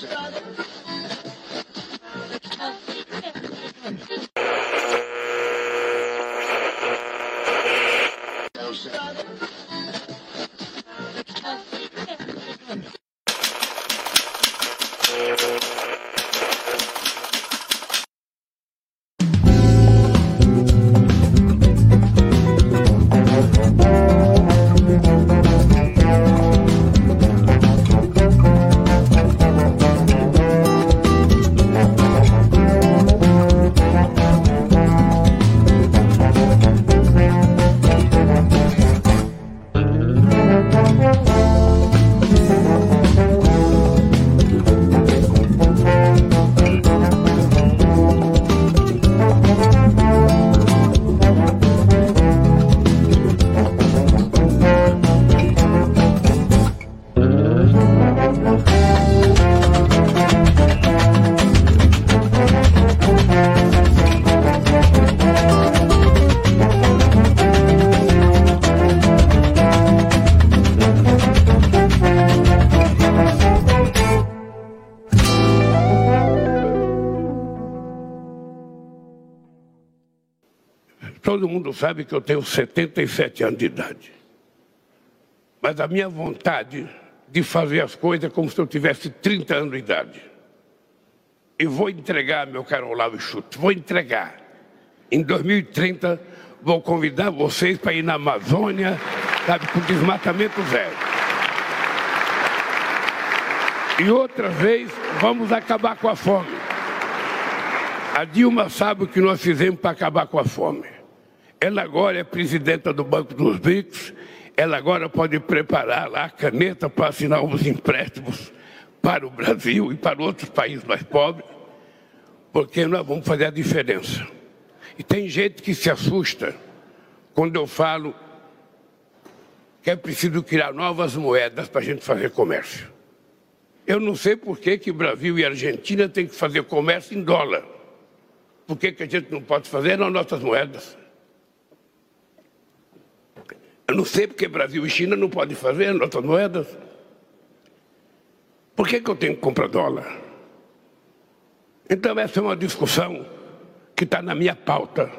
Thank you. Todo mundo sabe que eu tenho 77 anos de idade. Mas a minha vontade de fazer as coisas é como se eu tivesse 30 anos de idade. E vou entregar, meu caro Olavo Chute, vou entregar. Em 2030, vou convidar vocês para ir na Amazônia, sabe, com desmatamento zero. E outra vez, vamos acabar com a fome. A Dilma sabe o que nós fizemos para acabar com a fome. Ela agora é presidenta do Banco dos BRICS, ela agora pode preparar lá a caneta para assinar os empréstimos para o Brasil e para outros países mais pobres, porque nós vamos fazer a diferença. E tem gente que se assusta quando eu falo que é preciso criar novas moedas para a gente fazer comércio. Eu não sei por que, que Brasil e Argentina têm que fazer comércio em dólar. Por que, que a gente não pode fazer nas nossas moedas? Eu não sei porque Brasil e China não podem fazer nossas moedas. Por que, que eu tenho que comprar dólar? Então, essa é uma discussão que está na minha pauta.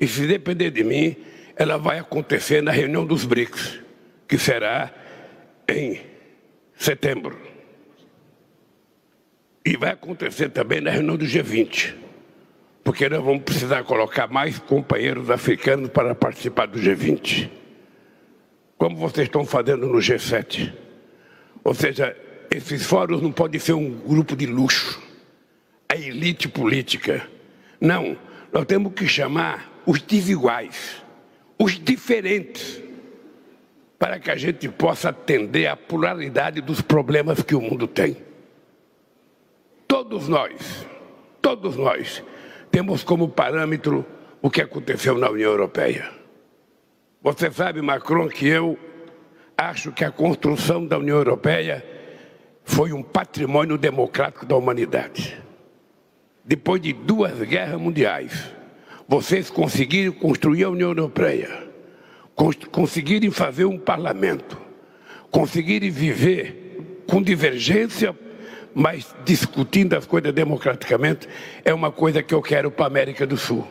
E se depender de mim, ela vai acontecer na reunião dos BRICS, que será em setembro. E vai acontecer também na reunião do G20, porque nós vamos precisar colocar mais companheiros africanos para participar do G20 como vocês estão fazendo no G7. Ou seja, esses fóruns não podem ser um grupo de luxo, a elite política. Não, nós temos que chamar os desiguais, os diferentes, para que a gente possa atender à pluralidade dos problemas que o mundo tem. Todos nós, todos nós, temos como parâmetro o que aconteceu na União Europeia. Você sabe, Macron, que eu acho que a construção da União Europeia foi um patrimônio democrático da humanidade. Depois de duas guerras mundiais, vocês conseguiram construir a União Europeia, conseguirem fazer um parlamento, conseguirem viver com divergência, mas discutindo as coisas democraticamente, é uma coisa que eu quero para a América do Sul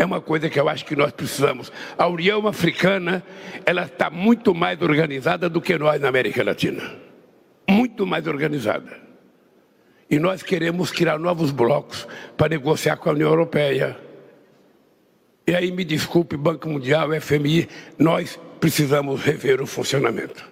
é uma coisa que eu acho que nós precisamos. A União Africana, ela está muito mais organizada do que nós na América Latina. Muito mais organizada. E nós queremos criar novos blocos para negociar com a União Europeia. E aí me desculpe, Banco Mundial, FMI, nós precisamos rever o funcionamento.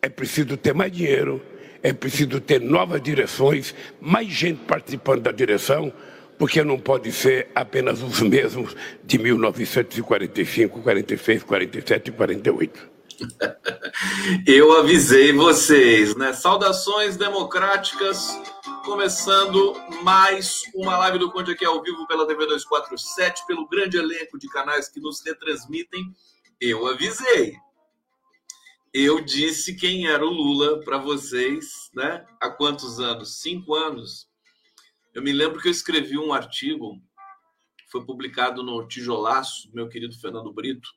É preciso ter mais dinheiro, é preciso ter novas direções, mais gente participando da direção, porque não pode ser apenas os mesmos de 1945, 46, 47 e 48. Eu avisei vocês, né? Saudações democráticas, começando mais uma live do Conde aqui ao vivo pela TV 247, pelo grande elenco de canais que nos retransmitem. Eu avisei. Eu disse quem era o Lula para vocês, né? Há quantos anos? Cinco anos? Eu me lembro que eu escrevi um artigo, foi publicado no Tijolaço, meu querido Fernando Brito,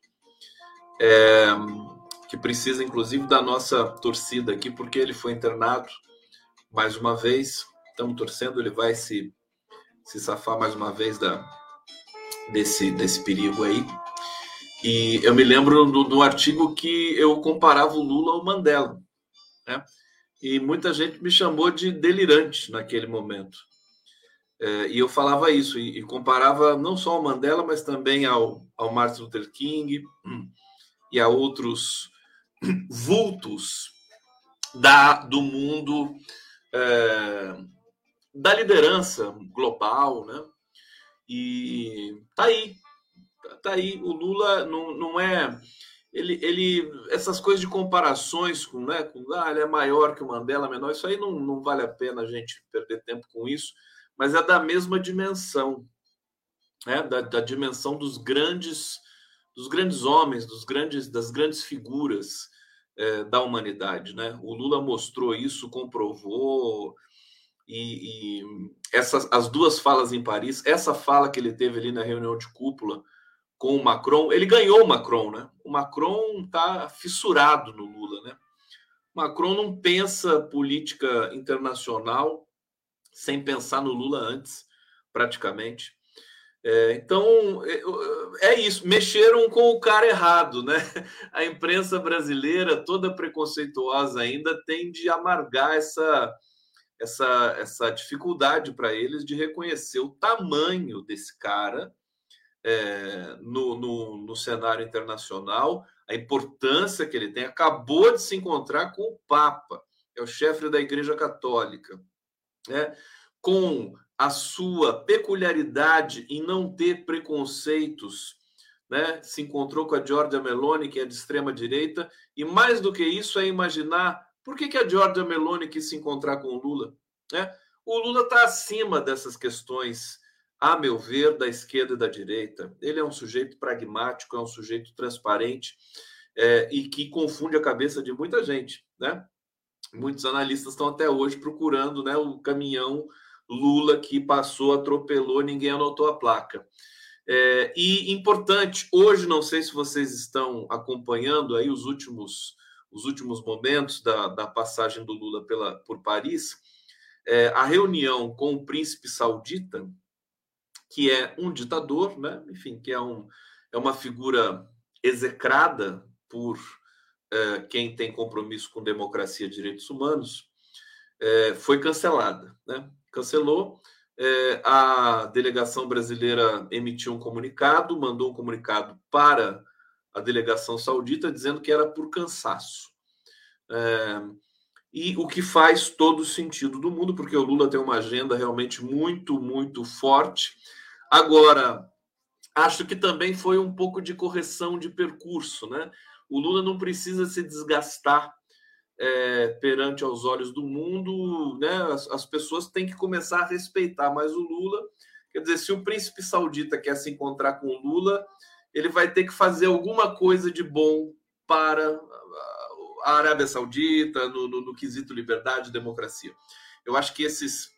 é, que precisa inclusive da nossa torcida aqui, porque ele foi internado mais uma vez. Estamos torcendo, ele vai se, se safar mais uma vez da, desse, desse perigo aí. E eu me lembro do, do artigo que eu comparava o Lula ao Mandela. Né? E muita gente me chamou de delirante naquele momento. É, e eu falava isso, e, e, comparava não só ao Mandela, mas também ao, ao Martin Luther King e a outros vultos da, do mundo é, da liderança global, né? E tá aí, tá aí. O Lula não, não é ele, ele essas coisas de comparações com, né, com ah, ele é maior que o Mandela, menor, isso aí não, não vale a pena a gente perder tempo com isso, mas é da mesma dimensão, né, da, da dimensão dos grandes dos grandes homens, dos grandes das grandes figuras é, da humanidade, né? O Lula mostrou isso, comprovou e, e essas as duas falas em Paris, essa fala que ele teve ali na reunião de cúpula com o Macron. Ele ganhou o Macron, né? O Macron está fissurado no Lula, né? Macron não pensa política internacional sem pensar no Lula antes, praticamente. É, então é, é, isso, mexeram com o cara errado, né? A imprensa brasileira, toda preconceituosa ainda, tende a amargar essa, essa, essa dificuldade para eles de reconhecer o tamanho desse cara é, no, no, no, cenário internacional, a importância que ele tem. Acabou de se encontrar com o Papa, é o chefe da Igreja Católica, né? com a sua peculiaridade em não ter preconceitos. Né? Se encontrou com a Giorgia Meloni, que é de extrema direita, e mais do que isso é imaginar por que, que a Giorgia Meloni quis se encontrar com o Lula. Né? O Lula está acima dessas questões a meu ver, da esquerda e da direita. Ele é um sujeito pragmático, é um sujeito transparente é, e que confunde a cabeça de muita gente, né? Muitos analistas estão até hoje procurando né, o caminhão Lula que passou, atropelou, ninguém anotou a placa. É, e importante, hoje, não sei se vocês estão acompanhando aí os últimos, os últimos momentos da, da passagem do Lula pela, por Paris, é, a reunião com o príncipe saudita, que é um ditador, né? enfim, que é, um, é uma figura execrada por é, quem tem compromisso com democracia e direitos humanos, é, foi cancelada. Né? Cancelou. É, a delegação brasileira emitiu um comunicado, mandou um comunicado para a delegação saudita dizendo que era por cansaço. E o que faz todo sentido do mundo, porque o Lula tem uma agenda realmente muito, muito forte Agora, acho que também foi um pouco de correção de percurso, né? O Lula não precisa se desgastar é, perante aos olhos do mundo, né? As, as, pessoas têm que começar a respeitar mais o Lula. Quer dizer, se o príncipe saudita quer se encontrar com o Lula, ele vai ter que fazer alguma coisa de bom para a Arábia Saudita, no, no, no quesito liberdade e democracia. Eu acho que esses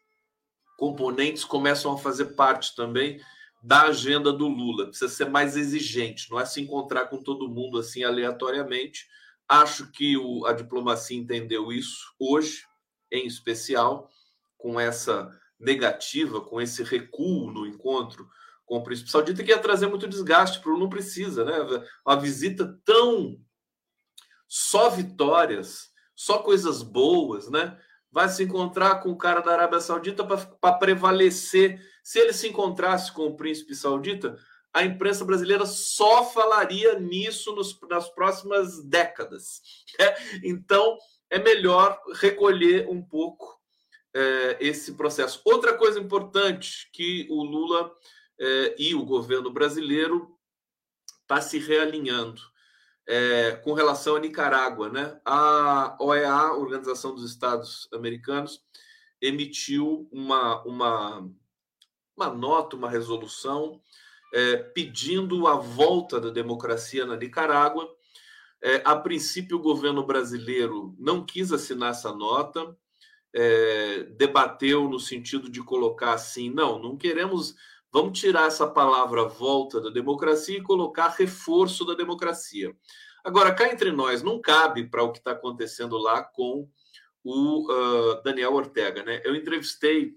componentes começam a fazer parte também da agenda do Lula. Precisa ser mais exigente, não é se encontrar com todo mundo assim aleatoriamente. Acho que o, a diplomacia entendeu isso hoje, em especial, com essa negativa, com esse recuo no encontro com o príncipe saudita, que ia trazer muito desgaste para o não precisa, né? Uma visita tão só vitórias, só coisas boas, né? vai se encontrar com o cara da Arábia Saudita para prevalecer. Se ele se encontrasse com o príncipe saudita, a imprensa brasileira só falaria nisso nos, nas próximas décadas. É? Então, é melhor recolher um pouco é, esse processo. Outra coisa importante que o Lula é, e o governo brasileiro está se realinhando é, com relação à Nicarágua. Né? A OEA, Organização dos Estados Americanos, emitiu uma, uma, uma nota, uma resolução é, pedindo a volta da democracia na Nicarágua. É, a princípio, o governo brasileiro não quis assinar essa nota, é, debateu no sentido de colocar assim: não, não queremos Vamos tirar essa palavra volta da democracia e colocar reforço da democracia. Agora, cá entre nós, não cabe para o que está acontecendo lá com o uh, Daniel Ortega. Né? Eu entrevistei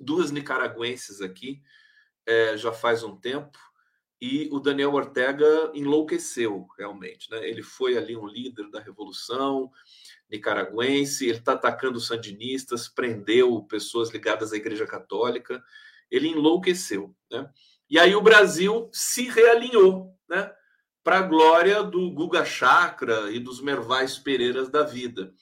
duas nicaragüenses aqui é, já faz um tempo e o Daniel Ortega enlouqueceu realmente. Né? Ele foi ali um líder da revolução nicaragüense, ele está atacando sandinistas, prendeu pessoas ligadas à Igreja Católica, ele enlouqueceu. Né? E aí o Brasil se realinhou né? para a glória do Guga Chakra e dos Mervais Pereiras da vida.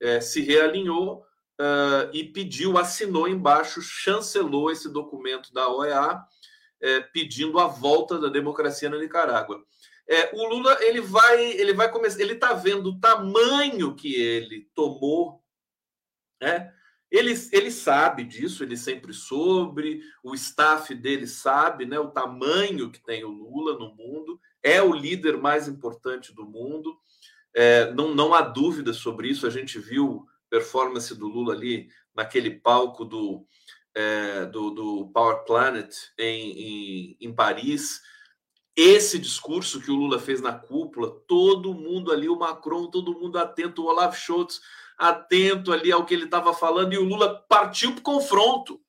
É, se realinhou uh, e pediu, assinou embaixo, chancelou esse documento da OEA é, pedindo a volta da democracia na Nicarágua. É, o Lula ele vai ele vai começar ele está vendo o tamanho que ele tomou, né? Ele, ele sabe disso, ele sempre soube, o staff dele sabe, né? O tamanho que tem o Lula no mundo é o líder mais importante do mundo. É, não, não há dúvida sobre isso. A gente viu performance do Lula ali naquele palco do é, do, do, Power Planet em, em, em, Paris. Esse discurso que o Lula fez na cúpula, todo mundo ali, o Macron, todo mundo atento, o Olaf Scholz atento ali ao que ele estava falando, e o Lula partiu para o confronto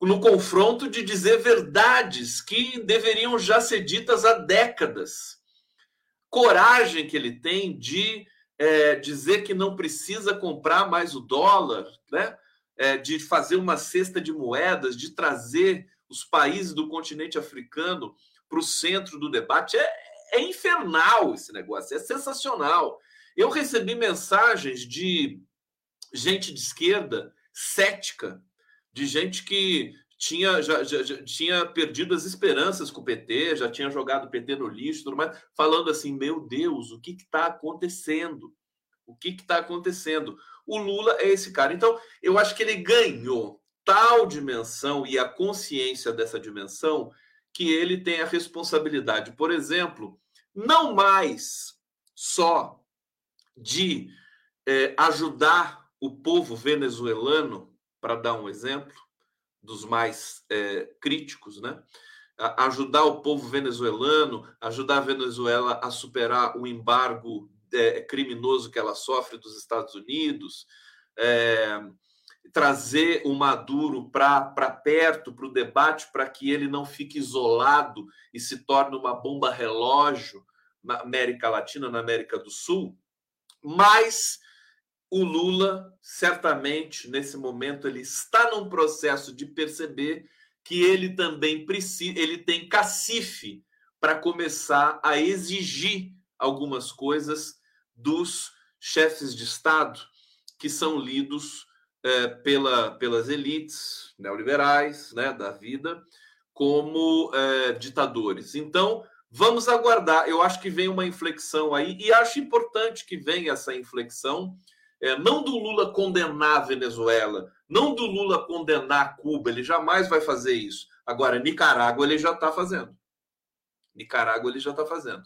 no confronto de dizer verdades que deveriam já ser ditas há décadas. Coragem que ele tem de é, dizer que não precisa comprar mais o dólar, né? é, de fazer uma cesta de moedas, de trazer os países do continente africano para o centro do debate. É, é infernal esse negócio, é sensacional. Eu recebi mensagens de gente de esquerda cética, de gente que tinha, já, já, já, tinha perdido as esperanças com o PT, já tinha jogado o PT no lixo, tudo mais, falando assim: meu Deus, o que está acontecendo? O que está acontecendo? O Lula é esse cara. Então, eu acho que ele ganhou tal dimensão e a consciência dessa dimensão que ele tem a responsabilidade, por exemplo, não mais só de é, ajudar o povo venezuelano, para dar um exemplo dos mais é, críticos, né? ajudar o povo venezuelano, ajudar a Venezuela a superar o embargo é, criminoso que ela sofre dos Estados Unidos, é, trazer o Maduro para perto, para o debate, para que ele não fique isolado e se torne uma bomba relógio na América Latina, na América do Sul. Mas o Lula, certamente, nesse momento, ele está num processo de perceber que ele também precisa, ele tem cacife para começar a exigir algumas coisas dos chefes de Estado que são lidos é, pela, pelas elites neoliberais né, da vida como é, ditadores. Então, vamos aguardar. Eu acho que vem uma inflexão aí, e acho importante que venha essa inflexão, é, não do Lula condenar a Venezuela, não do Lula condenar Cuba, ele jamais vai fazer isso. Agora, Nicarágua ele já está fazendo. Nicarágua ele já está fazendo.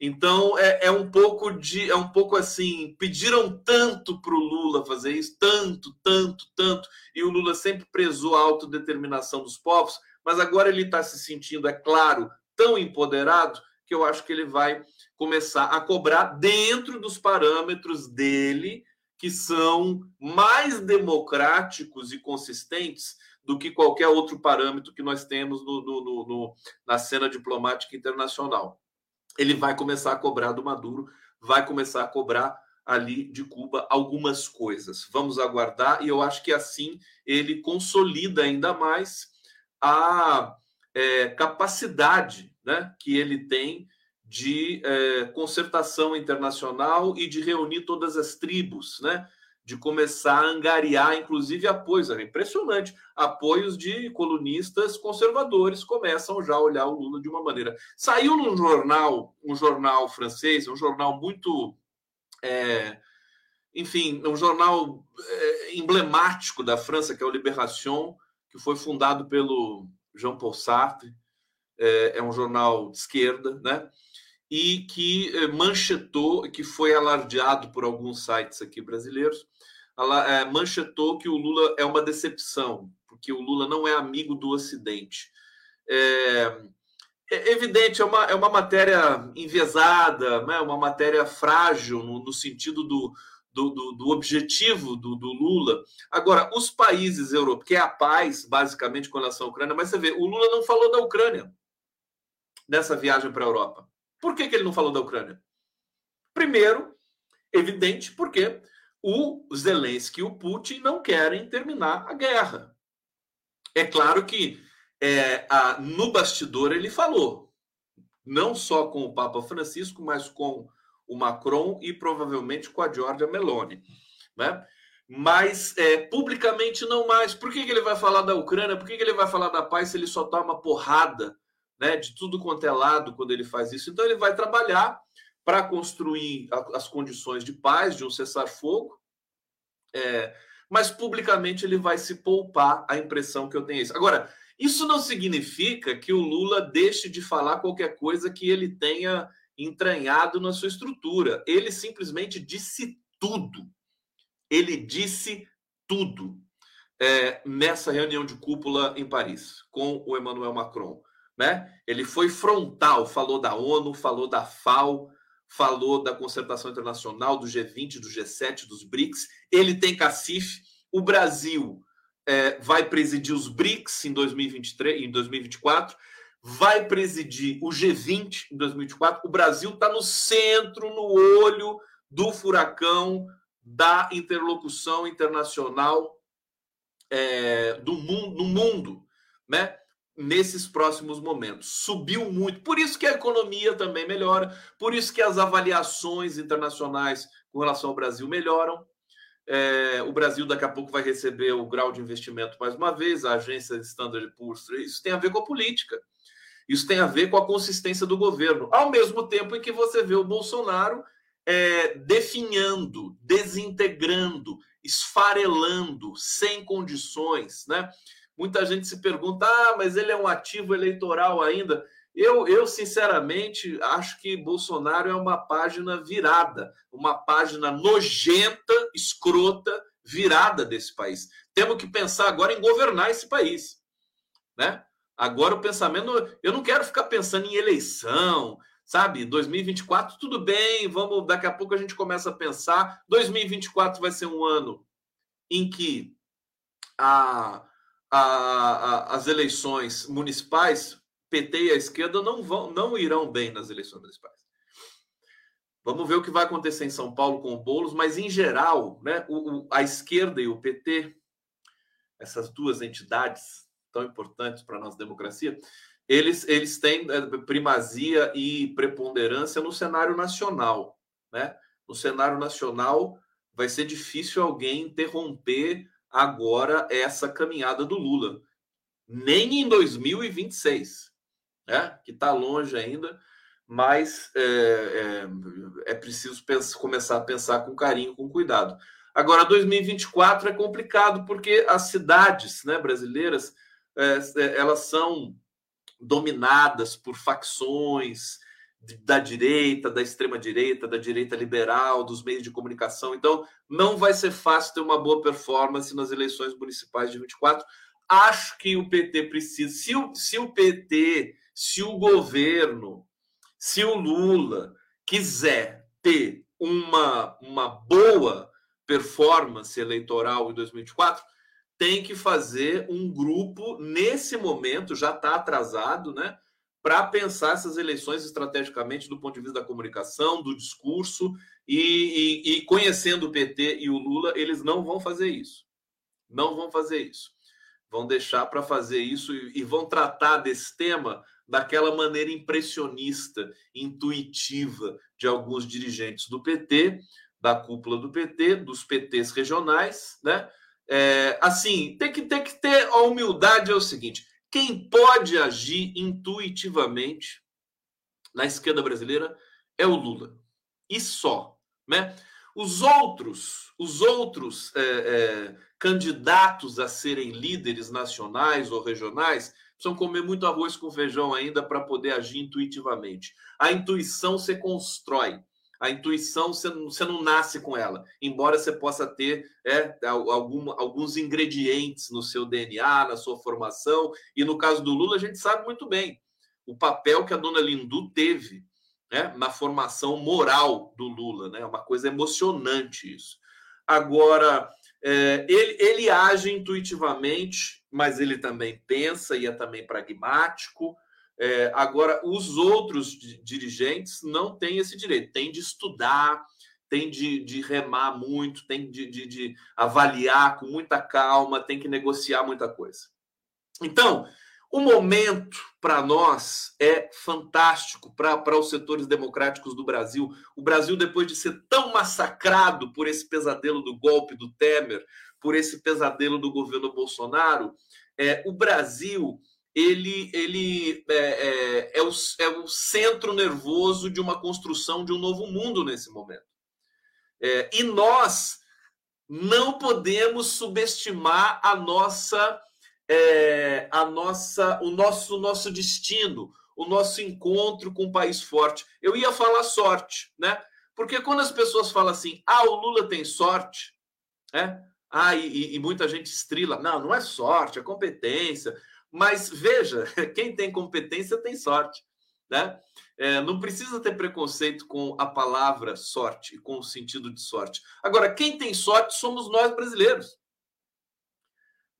Então é, é, um pouco de é um pouco assim pediram tanto para o Lula fazer isso tanto tanto tanto e o Lula sempre prezou a autodeterminação dos povos mas agora ele está se sentindo é claro tão empoderado que eu acho que ele vai começar a cobrar dentro dos parâmetros dele que são mais democráticos e consistentes do que qualquer outro parâmetro que nós temos no, no, no, na cena diplomática internacional ele vai começar a cobrar do Maduro, vai começar a cobrar ali de Cuba algumas coisas. Vamos aguardar, e eu acho que assim ele consolida ainda mais a é, capacidade né, que ele tem de é, concertação internacional e de reunir todas as tribos, né? de começar a angariar, inclusive, apoios. É impressionante. Apoios de colunistas conservadores começam já a olhar o Lula de uma maneira. Saiu num jornal, um jornal francês, um jornal muito. É, enfim, um jornal é, emblemático da França, que é o Libération, que foi fundado pelo Jean-Paul Sartre. É, é um jornal de esquerda, né? E que eh, manchetou, que foi alardeado por alguns sites aqui brasileiros, eh, manchetou que o Lula é uma decepção, porque o Lula não é amigo do Ocidente. É, é evidente, é uma, é uma matéria enviesada, né? uma matéria frágil, no, no sentido do, do, do, do objetivo do, do, Lula. Agora, os países europeus, que é a paz, basicamente, com relação à Ucrânia, mas você vê, o Lula não falou da Ucrânia nessa viagem para a Europa. Por que, que ele não falou da Ucrânia? Primeiro, evidente, porque o Zelensky e o Putin não querem terminar a guerra. É claro que é, a, no bastidor ele falou, não só com o Papa Francisco, mas com o Macron e provavelmente com a Giorgia Meloni, né? Mas é, publicamente não mais. Por que, que ele vai falar da Ucrânia? Por que, que ele vai falar da paz se ele só toma porrada né, de tudo quanto é lado quando ele faz isso? Então ele vai trabalhar para construir as condições de paz, de um cessar-fogo, é, mas publicamente ele vai se poupar a impressão que eu tenho isso. Agora, isso não significa que o Lula deixe de falar qualquer coisa que ele tenha entranhado na sua estrutura. Ele simplesmente disse tudo. Ele disse tudo é, nessa reunião de cúpula em Paris com o Emmanuel Macron. Né? Ele foi frontal, falou da ONU, falou da FAO, falou da concertação internacional, do G20, do G7, dos BRICS. Ele tem cacife. O Brasil é, vai presidir os BRICS em 2023, em 2024 vai presidir o G20 em 2024. O Brasil está no centro, no olho do furacão da interlocução internacional é, do mundo, no mundo, né? Nesses próximos momentos. Subiu muito. Por isso que a economia também melhora, por isso que as avaliações internacionais com relação ao Brasil melhoram. É, o Brasil daqui a pouco vai receber o grau de investimento mais uma vez, a agência Standard Poor's. Isso tem a ver com a política. Isso tem a ver com a consistência do governo. Ao mesmo tempo em que você vê o Bolsonaro é, definhando, desintegrando, esfarelando, sem condições, né? Muita gente se pergunta: ah, mas ele é um ativo eleitoral ainda. Eu, eu, sinceramente, acho que Bolsonaro é uma página virada, uma página nojenta, escrota, virada desse país. Temos que pensar agora em governar esse país, né? Agora o pensamento, eu não quero ficar pensando em eleição, sabe? 2024 tudo bem, vamos, daqui a pouco a gente começa a pensar. 2024 vai ser um ano em que a, a, a, as eleições municipais, PT e a esquerda não vão, não irão bem nas eleições municipais. Vamos ver o que vai acontecer em São Paulo com o Boulos, mas em geral, né, o, o, a esquerda e o PT, essas duas entidades tão importantes para a nossa democracia, eles, eles têm é, primazia e preponderância no cenário nacional. Né? No cenário nacional, vai ser difícil alguém interromper agora essa caminhada do Lula. Nem em 2026, né? que está longe ainda, mas é, é, é preciso pensar, começar a pensar com carinho, com cuidado. Agora, 2024 é complicado porque as cidades né, brasileiras é, é, elas são dominadas por facções da direita, da extrema direita, da direita liberal, dos meios de comunicação. Então, não vai ser fácil ter uma boa performance nas eleições municipais de 24. Acho que o PT precisa, se o, se o PT, se o governo, se o Lula quiser ter uma, uma boa performance eleitoral em 2024, tem que fazer um grupo, nesse momento, já está atrasado, né? Para pensar essas eleições estrategicamente do ponto de vista da comunicação, do discurso, e, e, e conhecendo o PT e o Lula, eles não vão fazer isso. Não vão fazer isso. Vão deixar para fazer isso e, e vão tratar desse tema daquela maneira impressionista, intuitiva de alguns dirigentes do PT, da cúpula do PT, dos PTs regionais, né? É, assim, tem que, tem que ter a humildade é o seguinte: quem pode agir intuitivamente na esquerda brasileira é o Lula. E só. Né? Os outros, os outros é, é, candidatos a serem líderes nacionais ou regionais precisam comer muito arroz com feijão ainda para poder agir intuitivamente. A intuição se constrói. A intuição você não, você não nasce com ela, embora você possa ter é, algum, alguns ingredientes no seu DNA, na sua formação. E no caso do Lula, a gente sabe muito bem o papel que a dona Lindu teve né, na formação moral do Lula. Né? É uma coisa emocionante isso. Agora, é, ele, ele age intuitivamente, mas ele também pensa e é também pragmático. É, agora, os outros dirigentes não têm esse direito, tem de estudar, tem de, de remar muito, tem de, de, de avaliar com muita calma, tem que negociar muita coisa. Então, o momento para nós é fantástico para os setores democráticos do Brasil. O Brasil, depois de ser tão massacrado por esse pesadelo do golpe do Temer, por esse pesadelo do governo Bolsonaro, é, o Brasil ele, ele é, é, é, o, é o centro nervoso de uma construção de um novo mundo nesse momento. É, e nós não podemos subestimar a nossa, é, a nossa, o nosso, nosso destino, o nosso encontro com um país forte. Eu ia falar sorte, né? Porque quando as pessoas falam assim, ah, o Lula tem sorte, né? Ah, e, e muita gente estrila. Não, não é sorte, é competência. Mas veja, quem tem competência tem sorte. Né? É, não precisa ter preconceito com a palavra sorte, com o sentido de sorte. Agora, quem tem sorte somos nós brasileiros.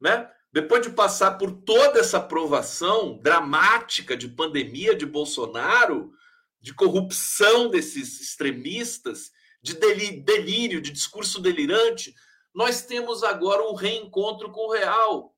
Né? Depois de passar por toda essa provação dramática de pandemia de Bolsonaro, de corrupção desses extremistas, de delírio, de discurso delirante, nós temos agora um reencontro com o real.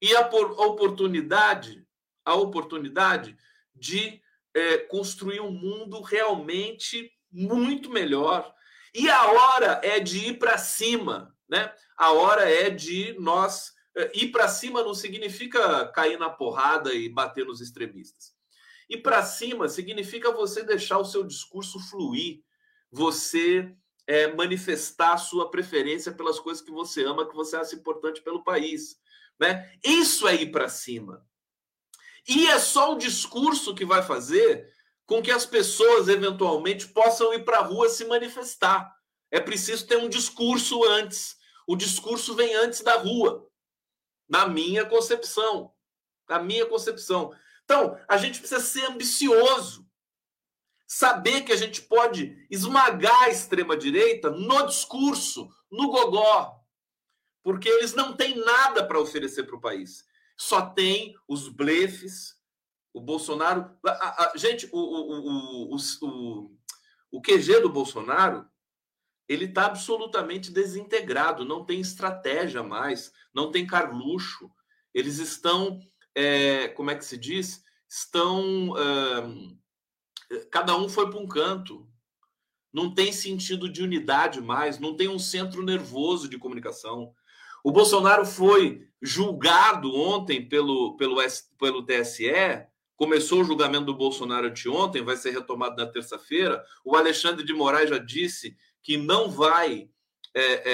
E a oportunidade, a oportunidade de é, construir um mundo realmente muito melhor. E a hora é de ir para cima, né? A hora é de nós é, ir para cima não significa cair na porrada e bater nos extremistas. Ir para cima significa você deixar o seu discurso fluir, você é, manifestar a sua preferência pelas coisas que você ama, que você acha importante pelo país. Né? Isso é ir para cima. E é só o discurso que vai fazer com que as pessoas eventualmente possam ir para a rua se manifestar. É preciso ter um discurso antes. O discurso vem antes da rua, na minha concepção. Na minha concepção. Então, a gente precisa ser ambicioso. Saber que a gente pode esmagar a extrema-direita no discurso, no gogó. Porque eles não têm nada para oferecer para o país só tem os blefes. O Bolsonaro. A, a, gente, o, o, o, o, o QG do Bolsonaro ele está absolutamente desintegrado, não tem estratégia mais, não tem carluxo. Eles estão, é, como é que se diz? Estão. É, cada um foi para um canto. Não tem sentido de unidade mais, não tem um centro nervoso de comunicação. O Bolsonaro foi julgado ontem pelo, pelo, pelo TSE, começou o julgamento do Bolsonaro de ontem, vai ser retomado na terça-feira. O Alexandre de Moraes já disse que não vai, é,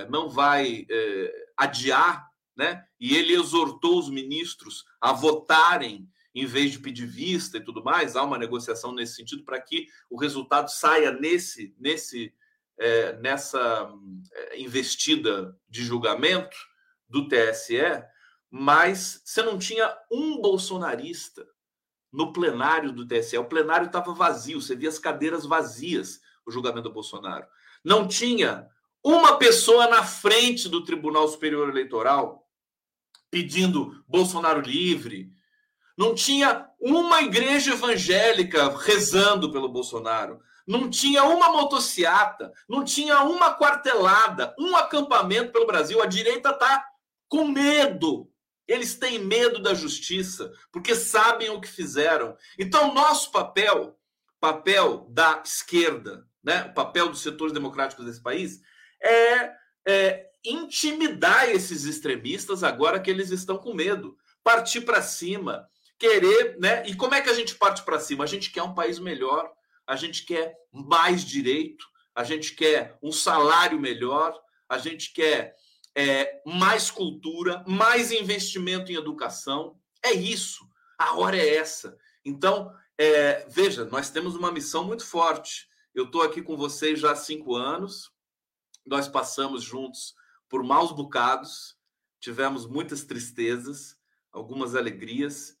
é, não vai é, adiar, né? E ele exortou os ministros a votarem em vez de pedir vista e tudo mais. Há uma negociação nesse sentido para que o resultado saia nesse, nesse é, nessa é, investida de julgamento do TSE, mas você não tinha um bolsonarista no plenário do TSE. O plenário estava vazio, você via as cadeiras vazias, o julgamento do Bolsonaro. Não tinha uma pessoa na frente do Tribunal Superior Eleitoral pedindo Bolsonaro livre. Não tinha uma igreja evangélica rezando pelo Bolsonaro não tinha uma motociata, não tinha uma quartelada, um acampamento pelo Brasil. A direita está com medo. Eles têm medo da justiça, porque sabem o que fizeram. Então, nosso papel, papel da esquerda, né, o papel dos setores democráticos desse país, é, é intimidar esses extremistas agora que eles estão com medo. Partir para cima, querer, né? E como é que a gente parte para cima? A gente quer um país melhor a gente quer mais direito, a gente quer um salário melhor, a gente quer é, mais cultura, mais investimento em educação. É isso. A hora é essa. Então, é, veja, nós temos uma missão muito forte. Eu estou aqui com vocês já há cinco anos. Nós passamos juntos por maus bocados, tivemos muitas tristezas, algumas alegrias,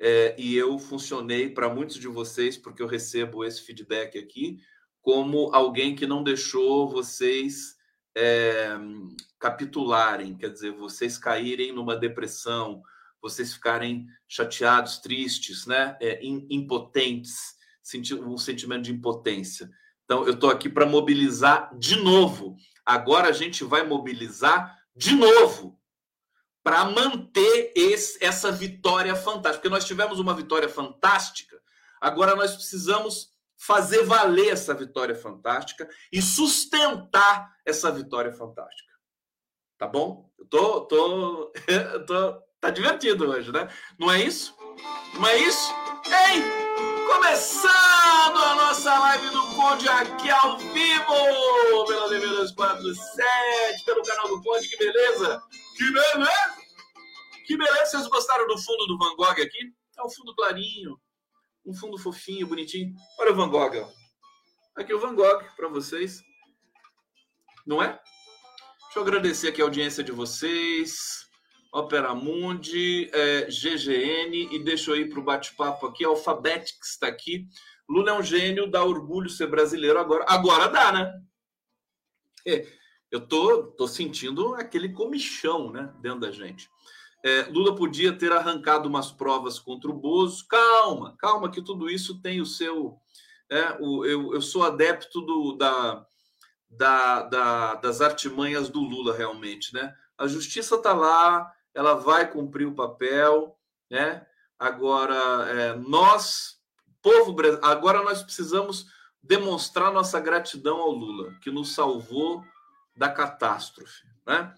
é, e eu funcionei para muitos de vocês, porque eu recebo esse feedback aqui, como alguém que não deixou vocês é, capitularem, quer dizer, vocês caírem numa depressão, vocês ficarem chateados, tristes, né? É, impotentes, um sentimento de impotência. Então, eu estou aqui para mobilizar de novo. Agora a gente vai mobilizar de novo para manter esse, essa vitória fantástica. Porque nós tivemos uma vitória fantástica, agora nós precisamos fazer valer essa vitória fantástica e sustentar essa vitória fantástica. Tá bom? Eu tô, tô, eu tô Tá divertido hoje, né? Não é isso? Não é isso? Ei! Começando a nossa live do Conde aqui ao vivo pela TV 247, pelo canal do Conde, que beleza! Que beleza! Que beleza! Vocês gostaram do fundo do Van Gogh aqui? É um fundo clarinho, um fundo fofinho, bonitinho. Olha o Van Gogh. Aqui o Van Gogh para vocês. Não é? Deixa eu agradecer aqui a audiência de vocês. Opera Mundi, é, GGN, e deixa eu ir para o bate-papo aqui. Alphabetics está aqui. Lula é um gênio, dá orgulho ser brasileiro agora. Agora dá, né? É, eu tô, tô sentindo aquele comichão né, dentro da gente. É, Lula podia ter arrancado umas provas contra o Bozo. Calma, calma, que tudo isso tem o seu. É, o, eu, eu sou adepto do, da, da, da, das artimanhas do Lula, realmente. Né? A justiça está lá, ela vai cumprir o papel, né? Agora, é, nós, povo agora nós precisamos demonstrar nossa gratidão ao Lula, que nos salvou da catástrofe, né?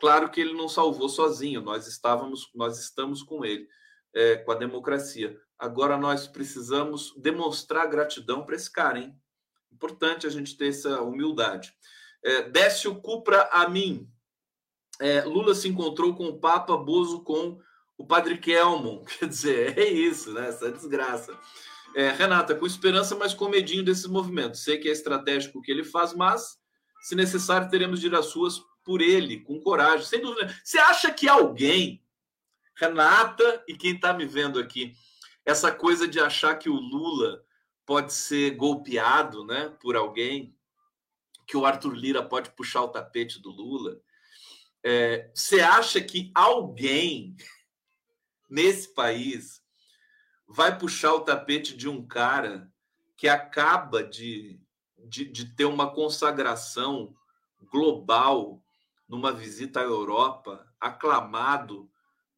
Claro que ele não salvou sozinho, nós estávamos, nós estamos com ele, é, com a democracia. Agora nós precisamos demonstrar gratidão para esse cara, hein? Importante a gente ter essa humildade. É, Décio Cupra a mim, é, Lula se encontrou com o Papa, Bozo com o Padre Kelmon. Quer dizer, é isso, né? Essa desgraça. É, Renata, com esperança, mas com medinho desses movimentos. Sei que é estratégico o que ele faz, mas, se necessário, teremos de ir às ruas por ele, com coragem, sem dúvida. Você acha que alguém, Renata e quem está me vendo aqui, essa coisa de achar que o Lula pode ser golpeado né, por alguém, que o Arthur Lira pode puxar o tapete do Lula, é, você acha que alguém nesse país vai puxar o tapete de um cara que acaba de, de, de ter uma consagração global numa visita à Europa, aclamado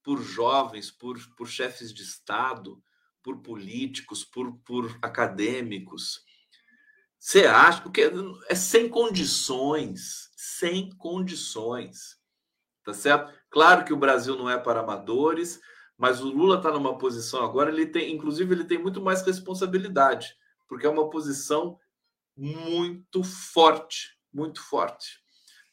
por jovens, por, por chefes de Estado, por políticos, por, por acadêmicos. Você acha? Porque é sem condições, sem condições tá certo? Claro que o Brasil não é para amadores, mas o Lula está numa posição agora, ele tem, inclusive, ele tem muito mais responsabilidade, porque é uma posição muito forte, muito forte.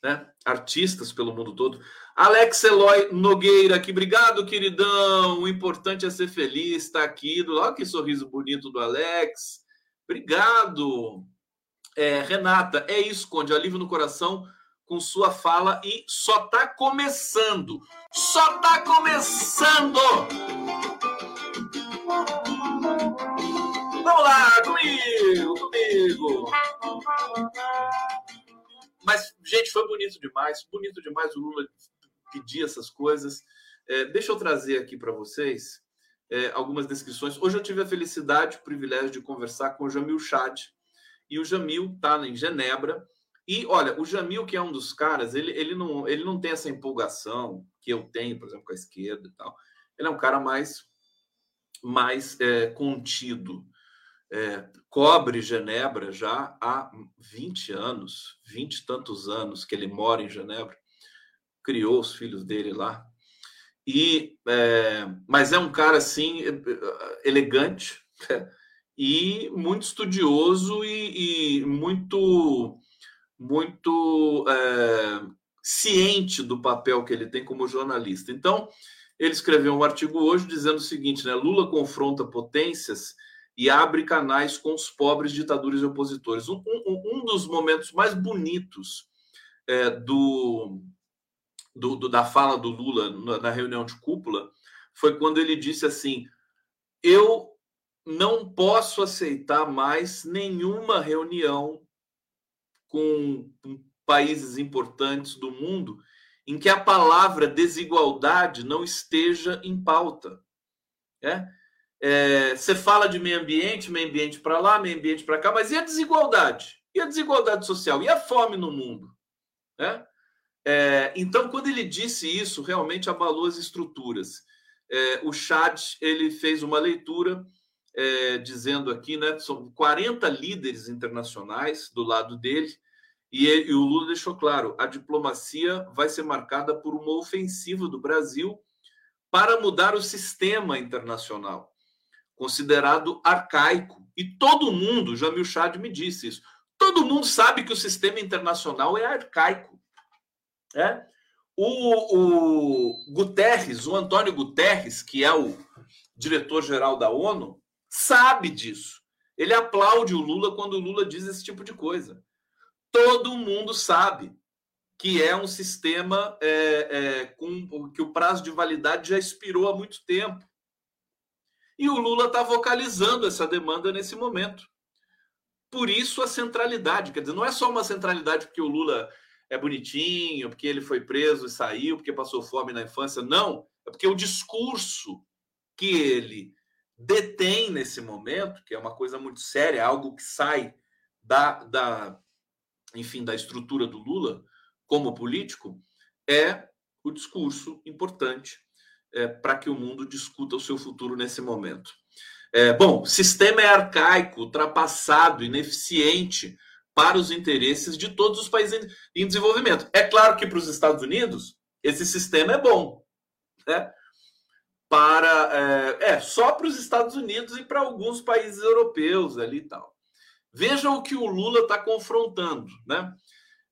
Né? Artistas pelo mundo todo. Alex Eloy Nogueira aqui, obrigado, queridão. O importante é ser feliz, está aqui. Olha que sorriso bonito do Alex. Obrigado. É, Renata, é isso, Conde. Alívio no coração com sua fala e só está começando. Só está começando! Vamos lá, comigo, comigo. Mas, gente, foi bonito demais, bonito demais o Lula pedir essas coisas. É, deixa eu trazer aqui para vocês é, algumas descrições. Hoje eu tive a felicidade, o privilégio de conversar com o Jamil Chad. E o Jamil está em Genebra e olha, o Jamil, que é um dos caras, ele, ele, não, ele não tem essa empolgação que eu tenho, por exemplo, com a esquerda e tal. Ele é um cara mais, mais é, contido. É, cobre Genebra já há 20 anos, 20 e tantos anos que ele mora em Genebra, criou os filhos dele lá. E, é, mas é um cara assim elegante e muito estudioso e, e muito muito é, ciente do papel que ele tem como jornalista. Então, ele escreveu um artigo hoje dizendo o seguinte: né, Lula confronta potências e abre canais com os pobres ditadores e opositores. Um, um, um dos momentos mais bonitos é, do, do, do, da fala do Lula na, na reunião de cúpula foi quando ele disse assim: Eu não posso aceitar mais nenhuma reunião com países importantes do mundo em que a palavra desigualdade não esteja em pauta. É? É, você fala de meio ambiente, meio ambiente para lá, meio ambiente para cá, mas e a desigualdade? E a desigualdade social? E a fome no mundo? É? É, então, quando ele disse isso, realmente abalou as estruturas. É, o Chad ele fez uma leitura é, dizendo aqui, né, são 40 líderes internacionais do lado dele, e, e o Lula deixou claro: a diplomacia vai ser marcada por uma ofensiva do Brasil para mudar o sistema internacional, considerado arcaico. E todo mundo, Jamil Chad me disse isso, todo mundo sabe que o sistema internacional é arcaico. É? O, o Guterres, o Antônio Guterres, que é o diretor-geral da ONU, sabe disso. Ele aplaude o Lula quando o Lula diz esse tipo de coisa. Todo mundo sabe que é um sistema é, é, com que o prazo de validade já expirou há muito tempo. E o Lula está vocalizando essa demanda nesse momento. Por isso a centralidade, quer dizer, não é só uma centralidade porque o Lula é bonitinho, porque ele foi preso e saiu, porque passou fome na infância. Não, é porque o discurso que ele detém nesse momento, que é uma coisa muito séria, algo que sai da, da enfim, da estrutura do Lula, como político, é o discurso importante é, para que o mundo discuta o seu futuro nesse momento. É, bom, sistema é arcaico, ultrapassado, ineficiente para os interesses de todos os países em desenvolvimento. É claro que para os Estados Unidos esse sistema é bom, né? Para é, é só para os Estados Unidos e para alguns países europeus ali e tal. Veja o que o Lula está confrontando, né?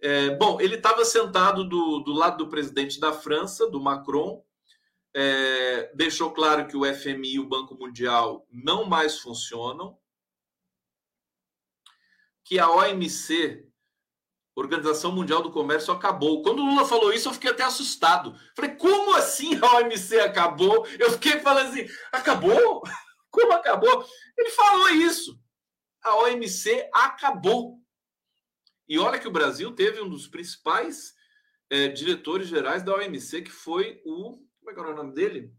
É, bom, ele estava sentado do, do lado do presidente da França, do Macron, é, deixou claro que o FMI e o Banco Mundial não mais funcionam, que a OMC, Organização Mundial do Comércio, acabou. Quando o Lula falou isso, eu fiquei até assustado. Falei, como assim a OMC acabou? Eu fiquei falando assim, acabou? Como acabou? Ele falou isso. A OMC acabou. E olha que o Brasil teve um dos principais é, diretores gerais da OMC, que foi o. Como é que era o nome dele?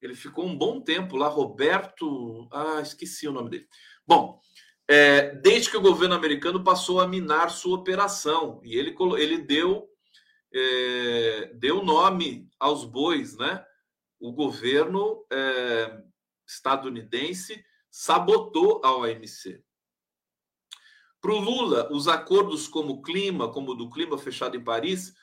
Ele ficou um bom tempo lá, Roberto. Ah, esqueci o nome dele. Bom, é, desde que o governo americano passou a minar sua operação, e ele, ele deu, é, deu nome aos bois, né? O governo é, estadunidense sabotou a OMC. Para o Lula, os acordos como o clima, como o do clima fechado em Paris,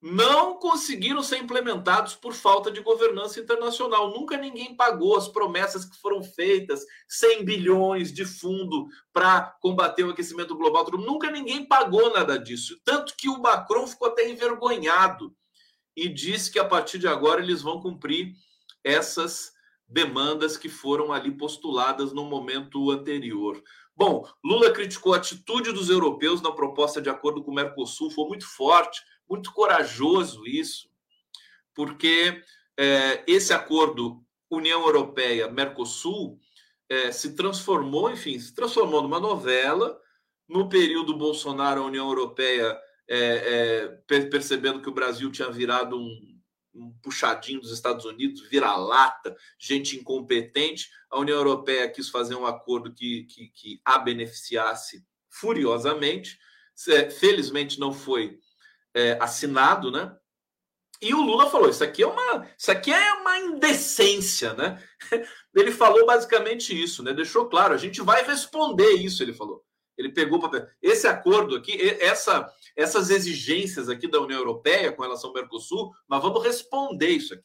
não conseguiram ser implementados por falta de governança internacional. Nunca ninguém pagou as promessas que foram feitas, 100 bilhões de fundo para combater o aquecimento global. Nunca ninguém pagou nada disso. Tanto que o Macron ficou até envergonhado e disse que a partir de agora eles vão cumprir essas demandas que foram ali postuladas no momento anterior. Bom, Lula criticou a atitude dos europeus na proposta de acordo com o Mercosul, foi muito forte, muito corajoso isso, porque é, esse acordo União Europeia-Mercosul é, se transformou, enfim, se transformou numa novela. No período Bolsonaro, a União Europeia, é, é percebendo que o Brasil tinha virado um, um puxadinho dos Estados Unidos, vira-lata, gente incompetente. A União Europeia quis fazer um acordo que, que, que a beneficiasse furiosamente. Felizmente não foi é, assinado, né? E o Lula falou: isso aqui é uma, isso aqui é uma indecência, né? Ele falou basicamente isso, né? Deixou claro, a gente vai responder isso, ele falou. Ele pegou. Esse acordo aqui, essa, essas exigências aqui da União Europeia com relação ao Mercosul, nós vamos responder isso aqui.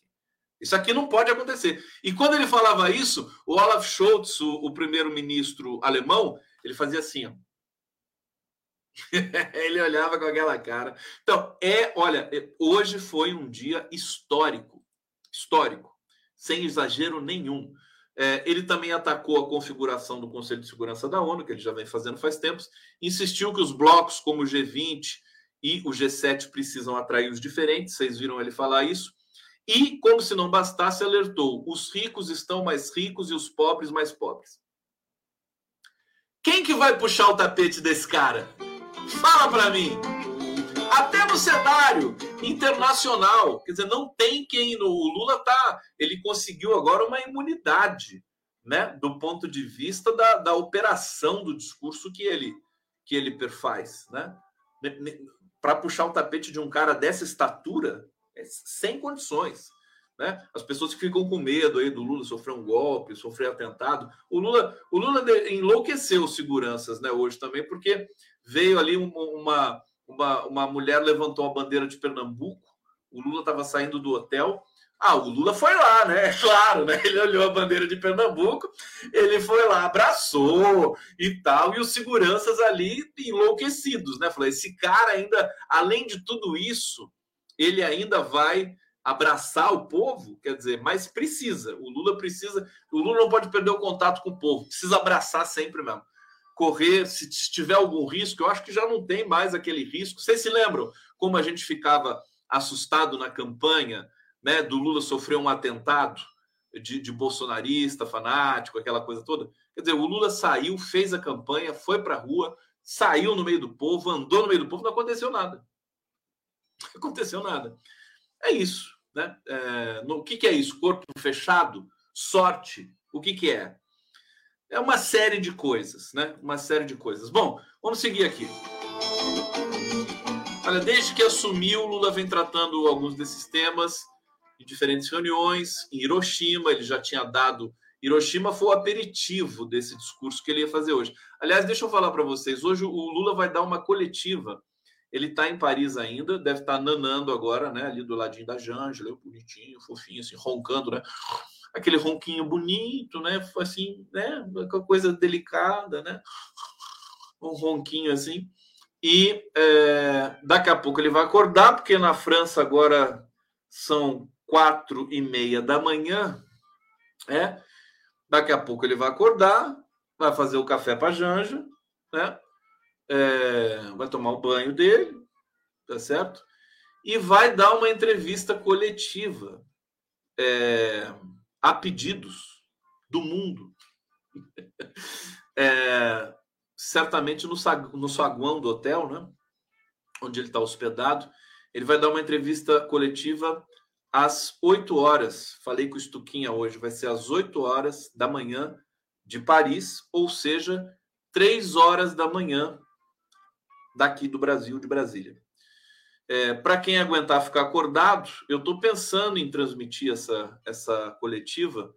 Isso aqui não pode acontecer. E quando ele falava isso, o Olaf Scholz, o, o primeiro-ministro alemão, ele fazia assim, ó. ele olhava com aquela cara. Então, é, olha, é, hoje foi um dia histórico. Histórico. Sem exagero nenhum. É, ele também atacou a configuração do Conselho de Segurança da ONU, que ele já vem fazendo faz tempos, insistiu que os blocos como o G20 e o G7 precisam atrair os diferentes, vocês viram ele falar isso, e, como se não bastasse, alertou: os ricos estão mais ricos e os pobres mais pobres. Quem que vai puxar o tapete desse cara? Fala para mim! até no cenário internacional. Quer dizer, não tem quem. O Lula tá. Ele conseguiu agora uma imunidade, né? Do ponto de vista da, da operação do discurso que ele, que ele perfaz, né? Para puxar o tapete de um cara dessa estatura, é sem condições. Né? As pessoas que ficam com medo aí do Lula sofrer um golpe, sofrer atentado. O Lula, o Lula enlouqueceu seguranças né, hoje também, porque veio ali uma, uma, uma mulher levantou a bandeira de Pernambuco, o Lula estava saindo do hotel. Ah, o Lula foi lá, né? Claro, né? Ele olhou a bandeira de Pernambuco, ele foi lá, abraçou e tal, e os seguranças ali enlouquecidos, né? Falei, esse cara ainda, além de tudo isso, ele ainda vai abraçar o povo, quer dizer, mas precisa. O Lula precisa, o Lula não pode perder o contato com o povo, precisa abraçar sempre mesmo. Correr, se tiver algum risco, eu acho que já não tem mais aquele risco. Vocês se lembram como a gente ficava assustado na campanha, né, do Lula sofrer um atentado de, de bolsonarista, fanático, aquela coisa toda? Quer dizer, o Lula saiu, fez a campanha, foi para a rua, saiu no meio do povo, andou no meio do povo, não aconteceu nada. Não aconteceu nada. É isso. Né? É, no, o que, que, é isso? Corpo fechado? Sorte? O que, que é? É uma série de coisas, né? Uma série de coisas. Bom, vamos seguir aqui. Olha, desde que assumiu, Lula vem tratando alguns desses temas em diferentes reuniões. Em Hiroshima, ele já tinha dado. Hiroshima foi o aperitivo desse discurso que ele ia fazer hoje. Aliás, deixa eu falar para vocês. Hoje o Lula vai dar uma coletiva ele está em Paris ainda, deve estar tá nanando agora, né? Ali do ladinho da Jângela, bonitinho, fofinho, assim, roncando, né? Aquele ronquinho bonito, né? Assim, né? Coisa delicada, né? Um ronquinho assim. E é, daqui a pouco ele vai acordar, porque na França agora são quatro e meia da manhã, é? Daqui a pouco ele vai acordar, vai fazer o café para Janja, né? é, vai tomar o banho dele, tá certo? E vai dar uma entrevista coletiva é, a pedidos do mundo. É, certamente no, no saguão do hotel, né? Onde ele está hospedado. Ele vai dar uma entrevista coletiva às 8 horas. Falei com o Stuquinha hoje, vai ser às 8 horas da manhã de Paris, ou seja, 3 horas da manhã daqui do Brasil, de Brasília. É, Para quem aguentar ficar acordado, eu estou pensando em transmitir essa, essa coletiva,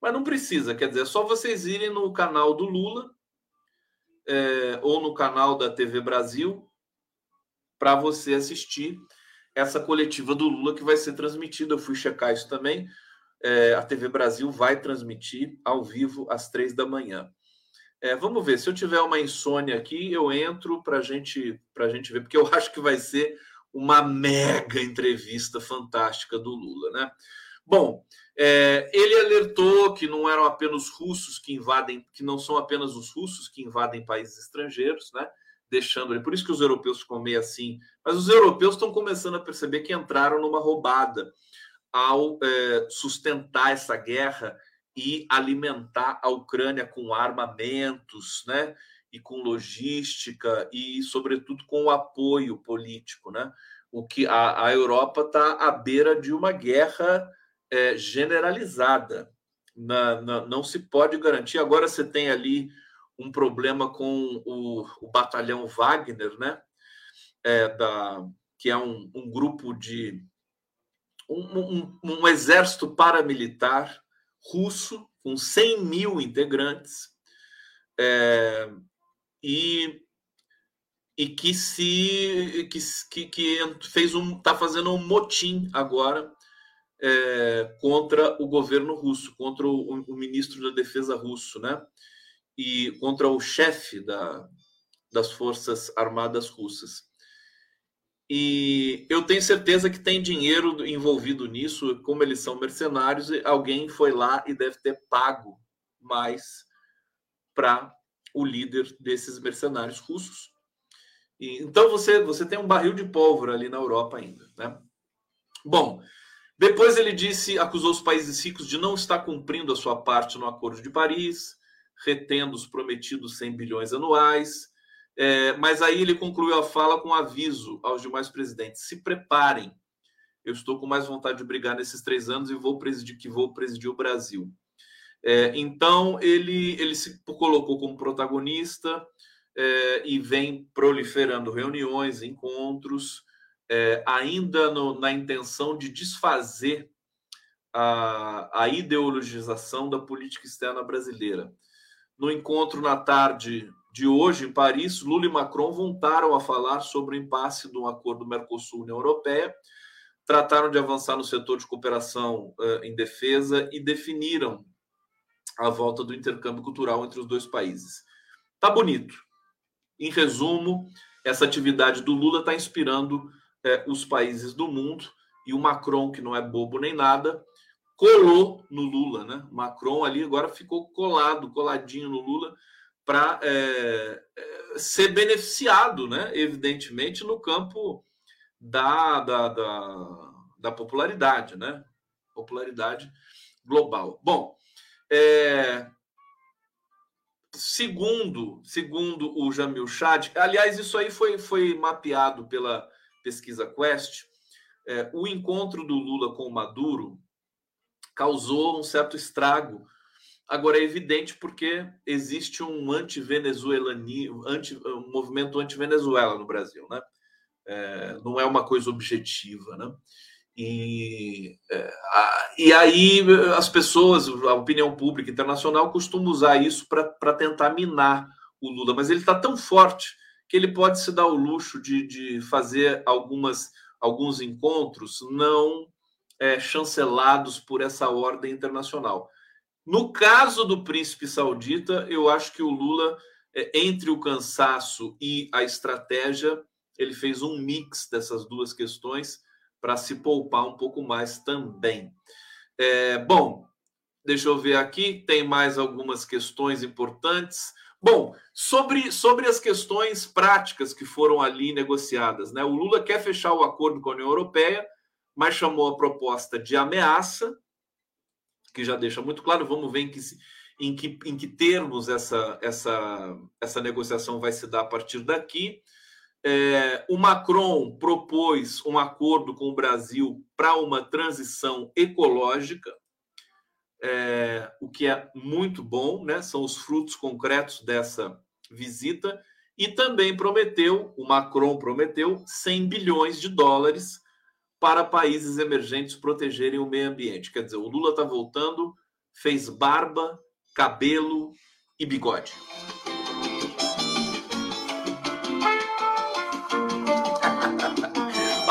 mas não precisa, quer dizer, é só vocês irem no canal do Lula é, ou no canal da TV Brasil para você assistir essa coletiva do Lula que vai ser transmitida. Eu fui checar isso também. É, a TV Brasil vai transmitir ao vivo às três da manhã. É, vamos ver, se eu tiver uma insônia aqui, eu entro para gente, a gente ver, porque eu acho que vai ser uma mega entrevista fantástica do Lula, né? Bom, é, ele alertou que não eram apenas russos que invadem, que não são apenas os russos que invadem países estrangeiros, né? Deixando ele. Por isso que os europeus ficam meio assim. Mas os europeus estão começando a perceber que entraram numa roubada ao é, sustentar essa guerra e alimentar a Ucrânia com armamentos, né? E com logística e, sobretudo, com o apoio político, né? O que a, a Europa está à beira de uma guerra é, generalizada. Na, na, não se pode garantir. Agora você tem ali um problema com o, o batalhão Wagner, né? É, da, que é um, um grupo de um, um, um exército paramilitar russo, com 100 mil integrantes, é, e, e que se que, que fez um está fazendo um motim agora é, contra o governo russo, contra o, o, ministro da Defesa russo, né? E contra o chefe da, das forças armadas russas. E eu tenho certeza que tem dinheiro envolvido nisso, como eles são mercenários, alguém foi lá e deve ter pago mais para o líder desses mercenários russos. E, então você, você tem um barril de pólvora ali na Europa ainda. Né? Bom, depois ele disse, acusou os países ricos de não estar cumprindo a sua parte no Acordo de Paris, retendo os prometidos 100 bilhões anuais É, mas aí ele concluiu a fala com um aviso aos demais presidentes: se preparem. Eu estou com mais vontade de brigar nesses três anos e vou presidir que vou presidir o Brasil. É, então ele ele se colocou como protagonista é, e vem proliferando reuniões, encontros, é, ainda no, na intenção de desfazer a, a ideologização da política externa brasileira. No encontro na tarde de hoje em Paris, Lula e Macron voltaram a falar sobre o impasse do acordo Mercosul-União Europeia, trataram de avançar no setor de cooperação uh, em defesa e definiram a volta do intercâmbio cultural entre os dois países. Tá bonito. Em resumo, essa atividade do Lula está inspirando eh, os países do mundo e o Macron, que não é bobo nem nada, colou no Lula, né? Macron ali agora ficou colado, coladinho no Lula para é, é, ser beneficiado, né? Evidentemente no campo da, da, da, da popularidade, né? Popularidade global. Bom, é, segundo segundo o Jamil Chad, aliás, isso aí foi, foi mapeado pela pesquisa Quest. É, o encontro do Lula com o Maduro causou um certo estrago. Agora é evidente porque existe um anti-venezuelani, anti, um movimento anti-Venezuela no Brasil, né? É, não é uma coisa objetiva, né? E, é, e aí as pessoas, a opinião pública internacional costuma usar isso para tentar minar o Lula, mas ele está tão forte que ele pode se dar o luxo de, de fazer algumas, alguns encontros não é, chancelados por essa ordem internacional. No caso do príncipe saudita, eu acho que o Lula, é, entre o cansaço e a estratégia, ele fez um mix dessas duas questões para se poupar um pouco mais também. É, bom, deixa eu ver aqui, tem mais algumas questões importantes. Bom, sobre, sobre as questões práticas que foram ali negociadas, né? O Lula quer fechar o acordo com a União Europeia, mas chamou a proposta de ameaça, que já deixa muito claro, vamos ver em que, em que, em que termos essa, essa, essa negociação vai se dar a partir daqui. É, o Macron propôs um acordo com o Brasil para uma transição ecológica, é, o que é muito bom, né? São os frutos concretos dessa visita. E também prometeu, o Macron prometeu 100 bilhões de dólares para países emergentes protegerem o meio ambiente. Quer dizer, o Lula está voltando, fez barba, cabelo e bigode.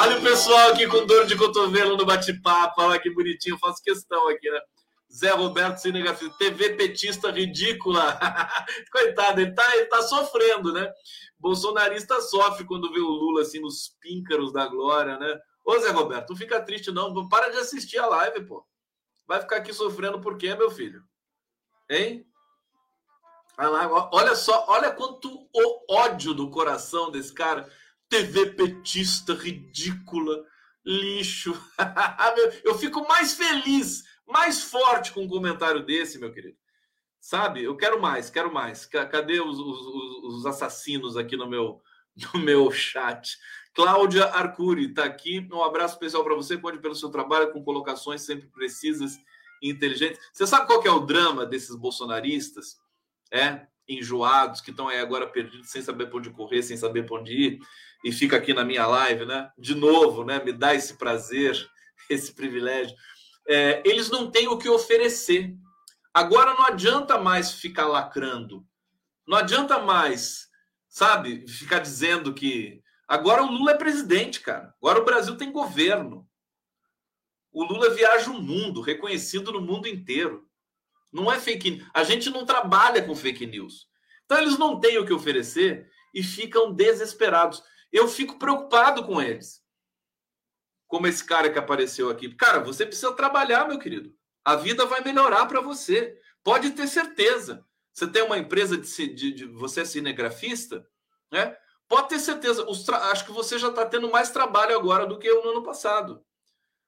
Olha o pessoal aqui com dor de cotovelo no bate-papo. Olha que bonitinho, faço questão aqui, né? Zé Roberto Cinegrafista, TV petista ridícula. Coitado, ele tá, ele tá sofrendo, né? Bolsonarista sofre quando vê o Lula assim nos píncaros da glória, né? Ô Zé Roberto, não fica triste não, para de assistir a live, pô. Vai ficar aqui sofrendo por quê, meu filho? Hein? Olha só, olha quanto ódio do coração desse cara. TV petista ridícula, lixo. Eu fico mais feliz, mais forte com um comentário desse, meu querido. Sabe? Eu quero mais, quero mais. Cadê os, os, os assassinos aqui no meu, no meu chat? Cláudia Arcuri está aqui. Um abraço especial para você. Conte pelo seu trabalho com colocações sempre precisas e inteligentes. Você sabe qual é o drama desses bolsonaristas? É, enjoados, que estão aí agora perdidos, sem saber para onde correr, sem saber para onde ir, e fica aqui na minha live, né? De novo, né? Me dá esse prazer, esse privilégio. É, eles não têm o que oferecer. Agora não adianta mais ficar lacrando. Não adianta mais, sabe, ficar dizendo que Agora o Lula é presidente, cara. Agora o Brasil tem governo. O Lula viaja o mundo, reconhecido no mundo inteiro. Não é fake news. A gente não trabalha com fake news. Então eles não têm o que oferecer e ficam desesperados. Eu fico preocupado com eles. Como esse cara que apareceu aqui. Cara, você precisa trabalhar, meu querido. A vida vai melhorar para você. Pode ter certeza. Você tem uma empresa de, de, de você é cinegrafista, né? Pode ter certeza, acho que você já está tendo mais trabalho agora do que no ano passado.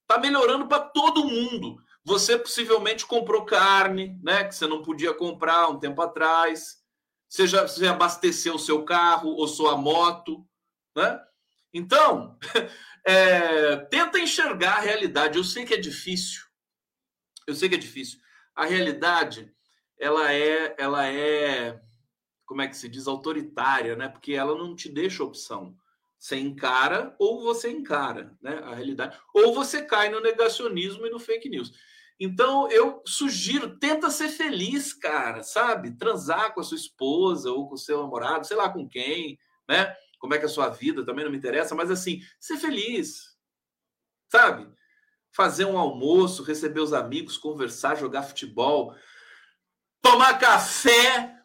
Está melhorando para todo mundo. Você possivelmente comprou carne, né? Que você não podia comprar um tempo atrás. Você já você abasteceu o seu carro ou sua moto, né? Então, é, tenta enxergar a realidade. Eu sei que é difícil. Eu sei que é difícil. A realidade, ela é, ela é, como é que se diz, autoritária, né? Porque ela não te deixa opção. Você encara ou você encara, né? A realidade. Ou você cai no negacionismo e no fake news. Então, eu sugiro, tenta ser feliz, cara, sabe? Transar com a sua esposa ou com o seu namorado, sei lá com quem, né? Como é que é a sua vida, também não me interessa, mas assim, ser feliz, sabe? Fazer um almoço, receber os amigos, conversar, jogar futebol, tomar café,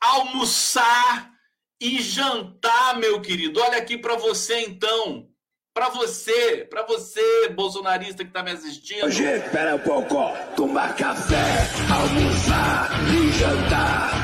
almoçar e jantar, meu querido. Olha aqui para você, então. Para você, para você, bolsonarista que está me assistindo. Hoje, espera um pouco. Tomar café, almoçar e jantar.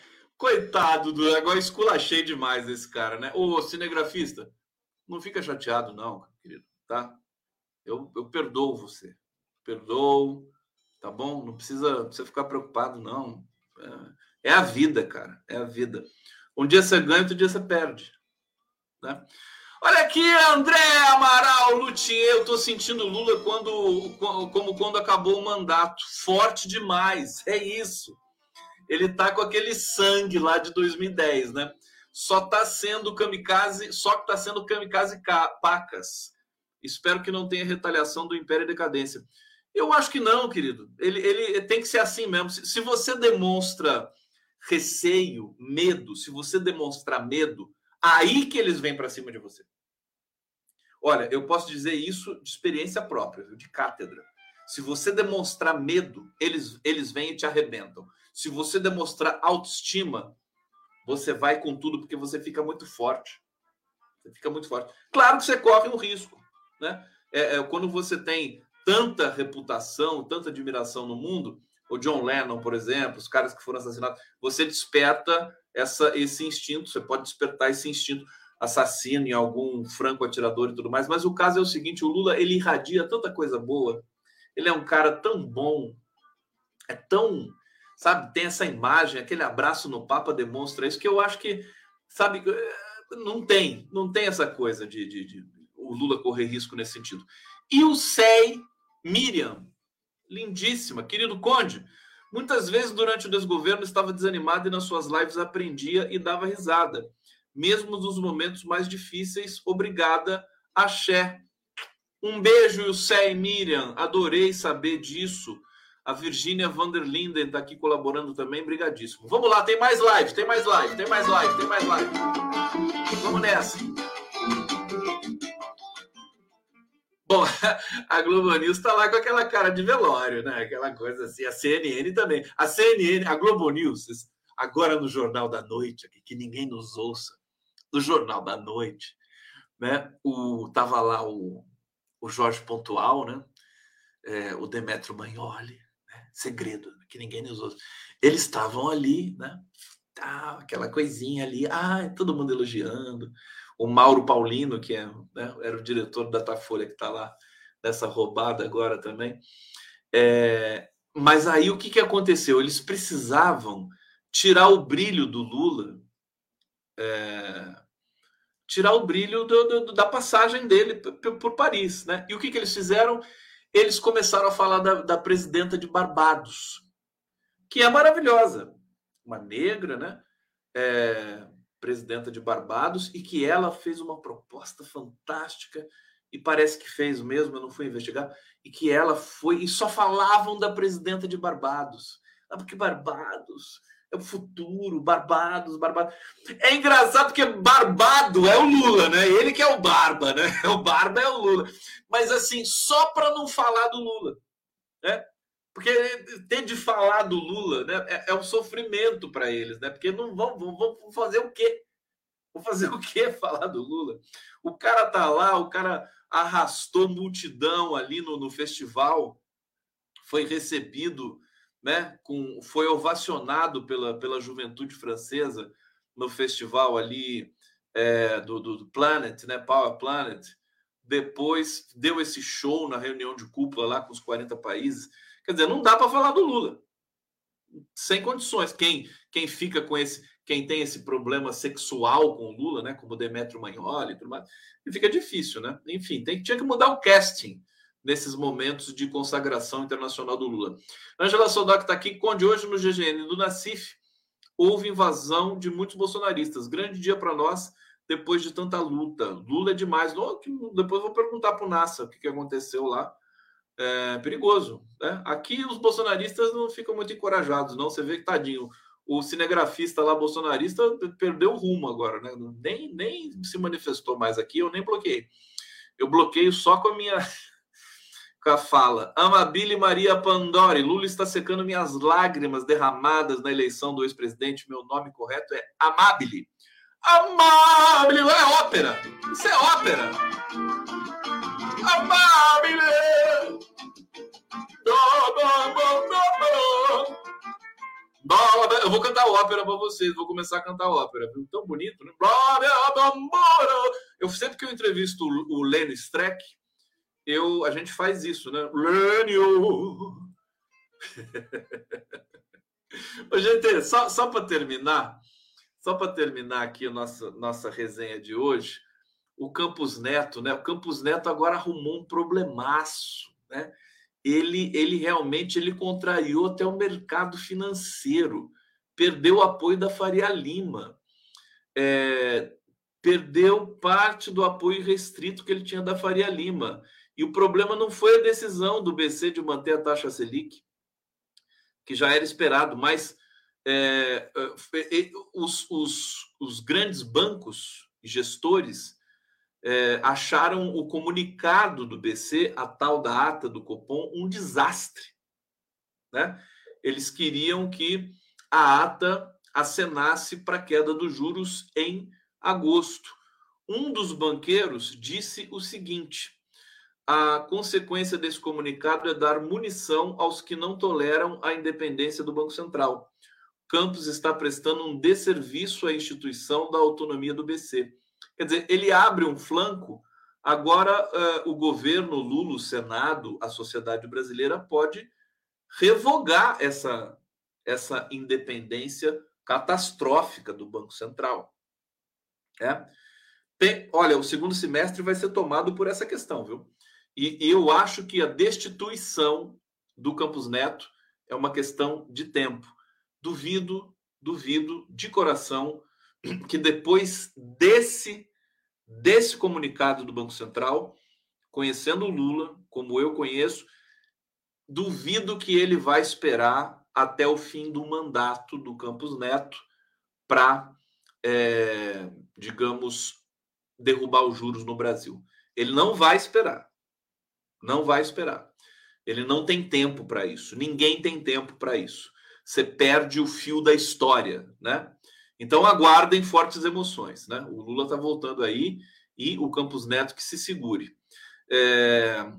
Coitado do. Agora esculachei demais esse cara, né? Ô, cinegrafista, não fica chateado, não, querido, tá? Eu, eu perdoo você. Perdoo, tá bom? Não precisa, precisa ficar preocupado, não. É, é a vida, cara. É a vida. Um dia você ganha, outro dia você perde. Né? Olha aqui, André Amaral Luthier. Eu tô sentindo Lula quando, como quando acabou o mandato. Forte demais. É isso. Ele tá com aquele sangue lá de 2010, né? Só tá sendo kamikaze, só que tá sendo kamikaze pacas. Espero que não tenha retaliação do Império e Decadência. Eu acho que não, querido. Ele, ele tem que ser assim mesmo. Se, se você demonstra receio, medo, se você demonstrar medo, Aí que eles vêm para cima de você. Olha, eu posso dizer isso de experiência própria, de cátedra. Se você demonstrar medo, eles, eles vêm e te arrebentam. Se você demonstrar autoestima, você vai com tudo porque você fica muito forte. Você fica muito forte. Claro que você corre um risco, né? É, é, quando você tem tanta reputação, tanta admiração no mundo, o John Lennon, por exemplo, os caras que foram assassinados, você desperta essa, esse instinto, você pode despertar esse instinto assassino em algum franco atirador e tudo mais, mas o caso é o seguinte, o Lula, ele irradia tanta coisa boa, ele é um cara tão bom, é tão, sabe, tem essa imagem, aquele abraço no Papa demonstra isso, que eu acho que, sabe, não tem, não tem essa coisa de, de, de o Lula correr risco nesse sentido. E o SEI, Miriam, lindíssima, querido Conde, Muitas vezes, durante o desgoverno, estava desanimado e nas suas lives aprendia e dava risada. Mesmo nos momentos mais difíceis, obrigada, axé. Um beijo, Yusé e Miriam. Adorei saber disso. A Virgínia Vanderlinden está aqui colaborando também. Brigadíssimo. Vamos lá, tem mais live, tem mais live, tem mais live, tem mais live. Vamos nessa. Bom, a Globo News está lá com aquela cara de velório, né? Aquela coisa assim. A CNN também. A CNN, a Globo News, agora no Jornal da Noite, que ninguém nos ouça, no Jornal da Noite, né? O, tava lá o, o Jorge Pontual, né? É, o Demetrio Magnoli? Segredo, que ninguém nos ouça. Eles estavam ali, né? Tá, aquela coisinha ali, ah, todo mundo elogiando o Mauro Paulino, que é, né, era o diretor da Datafolha, que está lá nessa roubada agora também. É, mas aí o que, que aconteceu? Eles precisavam tirar o brilho do Lula, é, tirar o brilho do, do, da passagem dele por Paris. Né? E o que, que eles fizeram? Eles começaram a falar da, da presidenta de Barbados, que é maravilhosa, uma negra, né? É, presidenta de Barbados, e que ela fez uma proposta fantástica, e parece que fez mesmo, eu não fui investigar, e que ela foi, e só falavam da presidenta de Barbados. Ah, porque Barbados é o futuro, Barbados, Barbados. É engraçado porque Barbado é o Lula, né? Ele que é o Barba, né? O Barba é o Lula. Mas assim, só para não falar do Lula, né? Porque ter de falar do Lula né, é, é um sofrimento para eles, né? Porque não vão, vão, vão fazer o quê? Vou fazer o quê? Falar do Lula. O cara tá lá, o cara arrastou multidão ali no, no festival, foi recebido, né? Com, foi ovacionado pela, pela juventude francesa no festival ali é, do, do, Planet, né? Power Planet. Depois deu esse show na reunião de cúpula lá com os 40 países. Quer dizer, não dá para falar do Lula. Sem condições. Quem, quem fica com esse, quem tem esse problema sexual com o Lula, né? Como Demetrio Magnoli e tudo mais, fica difícil, né? Enfim, tem, tinha que mudar o casting nesses momentos de consagração internacional do Lula. Angela Sodoc está aqui. Conde, hoje no GGN do Nacif, houve invasão de muitos bolsonaristas. Grande dia para nós, depois de tanta luta. Lula é demais. Depois vou perguntar para o Nassa o que, aconteceu lá. É perigoso. Né? Aqui os bolsonaristas não ficam muito encorajados, não. Você vê que tadinho. O cinegrafista lá, bolsonarista, perdeu o rumo agora, né? Nem, nem se manifestou mais aqui, eu nem bloqueei. Eu bloqueio só com a minha fala. Amabile Maria Pandori, Lula está secando minhas lágrimas derramadas na eleição do ex-presidente. Meu nome correto é Amabile. Amabile, é ópera. Isso é ópera. Amabile. Eu vou cantar ópera para vocês, vou começar a cantar ópera? Tão bonito, né? Eu sempre que eu entrevisto o Lênin Streck, eu, a gente faz isso, né? Lênio! gente, só, só para terminar, só para terminar aqui a nossa, nossa resenha de hoje, o Campos Neto, né? O Campos Neto agora arrumou um problemaço, né? Ele, ele realmente ele contrariou até o mercado financeiro, perdeu o apoio da Faria Lima, é, perdeu parte do apoio restrito que ele tinha da Faria Lima. E o problema não foi a decisão do BC de manter a taxa Selic, que já era esperado, mas é, é, os, os, os, grandes bancos e gestores é, acharam o comunicado do BC, a tal da ata do Copom, um desastre. Né? Eles queriam que a ata acenasse para a queda dos juros em agosto. Um dos banqueiros disse o seguinte: a consequência desse comunicado é dar munição aos que não toleram a independência do Banco Central. Campos está prestando um desserviço à instituição da autonomia do BC. Quer dizer, ele abre um flanco. Agora, uh, o governo, Lula, o Senado, a sociedade brasileira pode revogar essa, essa independência catastrófica do Banco Central. É? Olha, o segundo semestre vai ser tomado por essa questão, viu? E, eu acho que a destituição do Campos Neto é uma questão de tempo. Duvido, duvido de coração que depois desse desse comunicado do Banco Central, conhecendo o Lula, como eu conheço, duvido que ele vai esperar até o fim do mandato do Campos Neto para, é, digamos, derrubar os juros no Brasil. Ele não vai esperar. Não vai esperar. Ele não tem tempo para isso. Ninguém tem tempo para isso. Você perde o fio da história, né? Então aguardem fortes emoções, né? O Lula está voltando aí e o Campos Neto que se segure. É...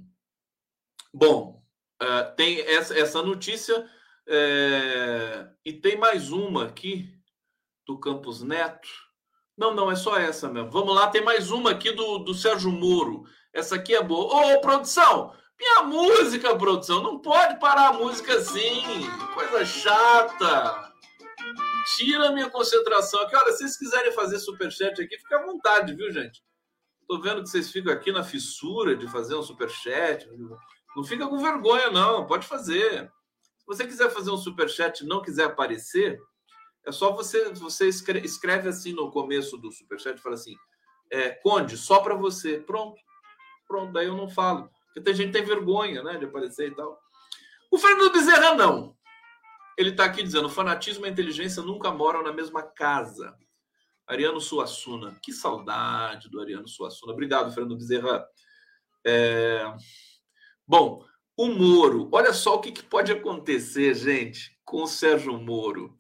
Bom, é, tem essa, essa notícia é... e tem mais uma aqui do Campos Neto. Não, não, é só essa mesmo. Vamos lá, tem mais uma aqui do, do Sérgio Moro. Essa aqui é boa. Ô, produção! Minha música, produção! Não pode parar a música assim! Coisa chata! Tira a minha concentração aqui. Olha, se vocês quiserem fazer superchat aqui, fica à vontade, viu, gente? Tô vendo que vocês ficam aqui na fissura de fazer um superchat. Não fica com vergonha, não. Pode fazer. Se você quiser fazer um superchat e não quiser aparecer, é só você, você escreve, escreve assim no começo do superchat, fala assim, é, Conde, só para você. Pronto. Pronto, daí eu não falo. Porque tem gente que tem vergonha, né, de aparecer e tal. O Fernando Bezerra não. Ele está aqui dizendo: fanatismo e inteligência nunca moram na mesma casa. Ariano Suassuna. Que saudade do Ariano Suassuna. Obrigado, Fernando Bezerra. É... Bom, o Moro. Olha só o que, que pode acontecer, gente, com o Sérgio Moro.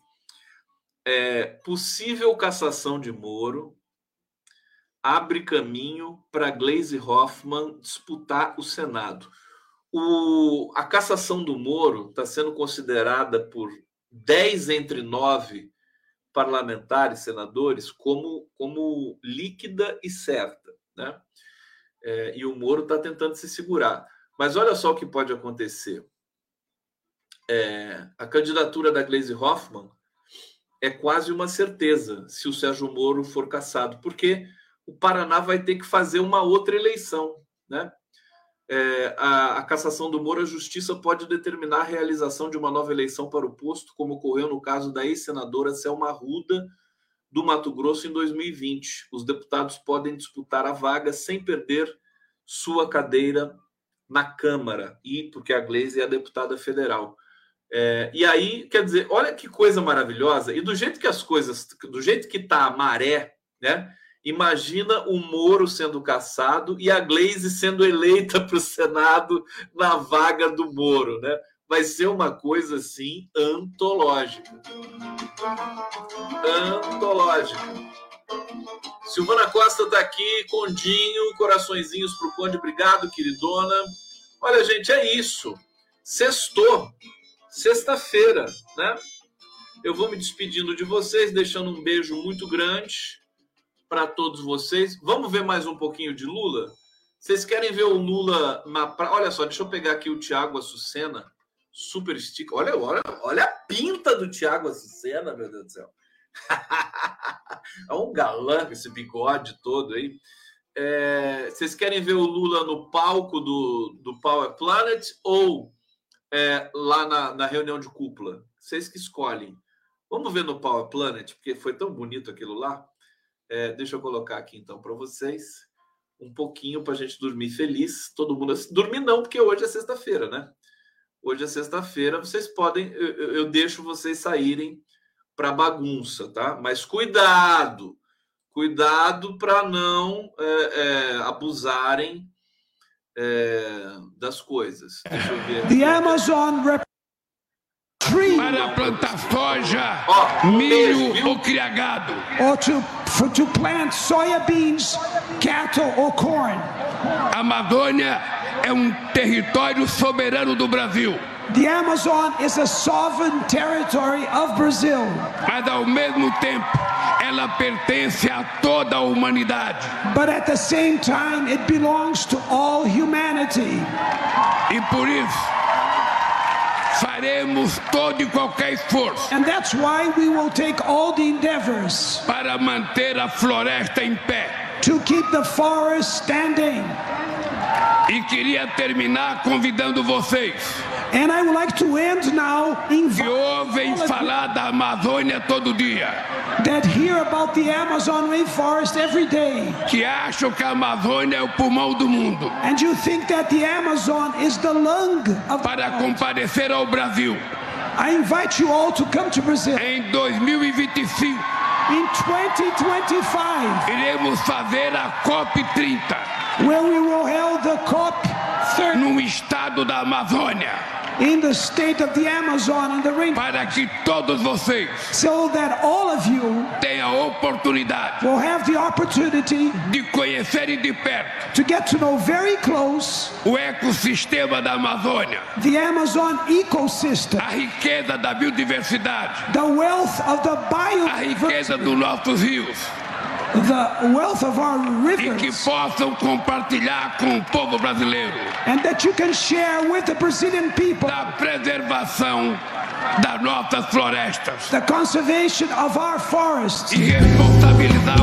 É, possível cassação de Moro, abre caminho para Gleisi Hoffmann disputar o Senado. O, a cassação do Moro está sendo considerada por 10 entre 9 parlamentares, senadores, como, como líquida e certa. Né? É, e o Moro está tentando se segurar. Mas olha só o que pode acontecer. É, a candidatura da Gleisi Hoffmann é quase uma certeza se o Sérgio Moro for cassado, porque o Paraná vai ter que fazer uma outra eleição. Né? É, a, a, cassação do Moro, a justiça pode determinar a realização de uma nova eleição para o posto, como ocorreu no caso da ex-senadora Selma Ruda, do Mato Grosso, em 2020. Os deputados podem disputar a vaga sem perder sua cadeira na Câmara, e porque a Gleisi é a deputada federal. É, e aí, quer dizer, olha que coisa maravilhosa, e do jeito que as coisas, do jeito que está a maré, né? Imagina o Moro sendo caçado e a Glaze sendo eleita para o Senado na vaga do Moro, né? Vai ser uma coisa assim antológica. Antológica. Silvana Costa está aqui, Condinho, coraçõezinhos para o Conde, obrigado, queridona. Olha, gente, é isso. Sextou, sexta-feira, né? Eu vou me despedindo de vocês, deixando um beijo muito grande para todos vocês. Vamos ver mais um pouquinho de Lula? Vocês querem ver o Lula na praia? Olha só, deixa eu pegar aqui o Tiago Açucena, super sticker. Olha, olha, olha a pinta do Tiago Açucena, meu Deus do céu. é um galã esse bigode todo aí. É, vocês querem ver o Lula no palco do, do Power Planet ou é, lá na, na reunião de cúpula? Vocês que escolhem. Vamos ver no Power Planet, porque foi tão bonito aquilo lá. É, deixa eu colocar aqui então para vocês um pouquinho para a gente dormir feliz. Todo mundo dormir não, porque hoje é sexta-feira, né? Hoje é sexta-feira. Vocês podem, eu, eu deixo vocês saírem para bagunça, tá? Mas cuidado, cuidado para não é, é, abusarem é, das coisas. Deixa eu ver. The Amazon para plantar soja, oh, milho ou criagado. To, for, to plant soya beans, cattle or corn. Amazônia é um território soberano do Brasil. The Amazon is a sovereign territory of Brazil. Mas ao mesmo tempo, ela pertence a toda a humanidade. But at the same time, it belongs to all humanity. E por isso faremos todo e qualquer esforço. And that's why we will take all the endeavors para manter a floresta em pé. To keep the forest standing. E queria terminar convidando vocês. And I would like to end now que ouvem falar da Amazônia todo dia. That hear about the Amazon rainforest every day. Que acham que a Amazônia é o pulmão do mundo. And you think that the Amazon is the lung of Para comparecer ao Brasil. I invite you all to come to Brazil. Em 2025. In 2025. Iremos fazer a COP 30. Where we will hold the COP 30. No estado da Amazônia in the state of the Amazon and the rain. Para que todos vocês so that all of you tenham a oportunidade will have the opportunity de conhecerem de perto to get to know very close o ecossistema da Amazônia the Amazon ecosystem a riqueza da biodiversidade the wealth of the biodiversity a riqueza dos nossos rios the wealth of our rivers. E que possam compartilhar com o povo brasileiro. And that you can share with the Brazilian people. Da preservação das nossas florestas. The conservation of our forests. E responsabilidade